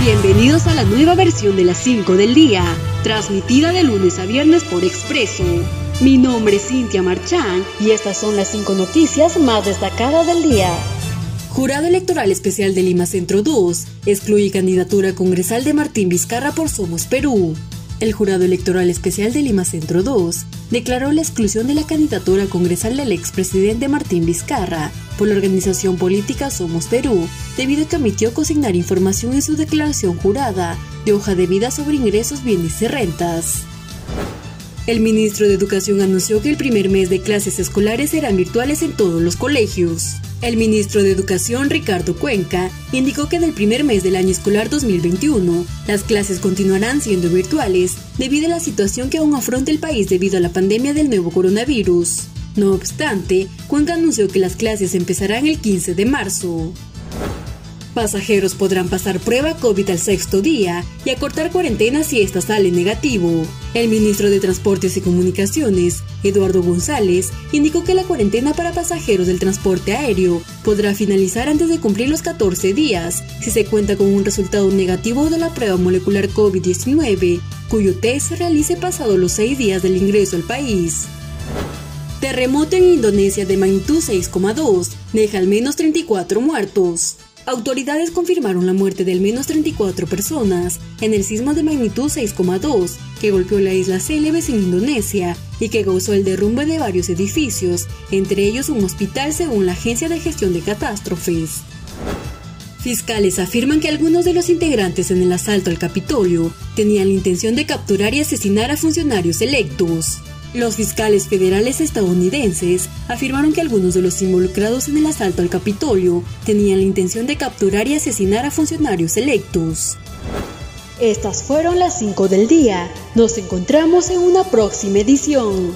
Bienvenidos a la nueva versión de las 5 del día, transmitida de lunes a viernes por Expreso. Mi nombre es Cintia Marchán y estas son las 5 noticias más destacadas del día. Jurado Electoral Especial de Lima Centro 2 excluye candidatura congresal de Martín Vizcarra por Somos Perú. El Jurado Electoral Especial de Lima Centro 2 declaró la exclusión de la candidatura congresal del expresidente Martín Vizcarra por la organización política Somos Perú, debido a que omitió consignar información en su declaración jurada de hoja de vida sobre ingresos, bienes y rentas. El ministro de Educación anunció que el primer mes de clases escolares serán virtuales en todos los colegios. El ministro de Educación, Ricardo Cuenca, indicó que en el primer mes del año escolar 2021, las clases continuarán siendo virtuales debido a la situación que aún afronta el país debido a la pandemia del nuevo coronavirus. No obstante, Cuenca anunció que las clases empezarán el 15 de marzo. Pasajeros podrán pasar prueba COVID al sexto día y acortar cuarentena si ésta sale negativo. El ministro de Transportes y Comunicaciones, Eduardo González, indicó que la cuarentena para pasajeros del transporte aéreo podrá finalizar antes de cumplir los 14 días si se cuenta con un resultado negativo de la prueba molecular COVID-19, cuyo test se realice pasado los 6 días del ingreso al país. Terremoto en Indonesia de magnitud 6,2 deja al menos 34 muertos. Autoridades confirmaron la muerte de al menos 34 personas en el sismo de magnitud 6,2 que golpeó la isla Celebes en Indonesia y que causó el derrumbe de varios edificios, entre ellos un hospital según la Agencia de Gestión de Catástrofes. Fiscales afirman que algunos de los integrantes en el asalto al Capitolio tenían la intención de capturar y asesinar a funcionarios electos. Los fiscales federales estadounidenses afirmaron que algunos de los involucrados en el asalto al Capitolio tenían la intención de capturar y asesinar a funcionarios electos. Estas fueron las 5 del día. Nos encontramos en una próxima edición.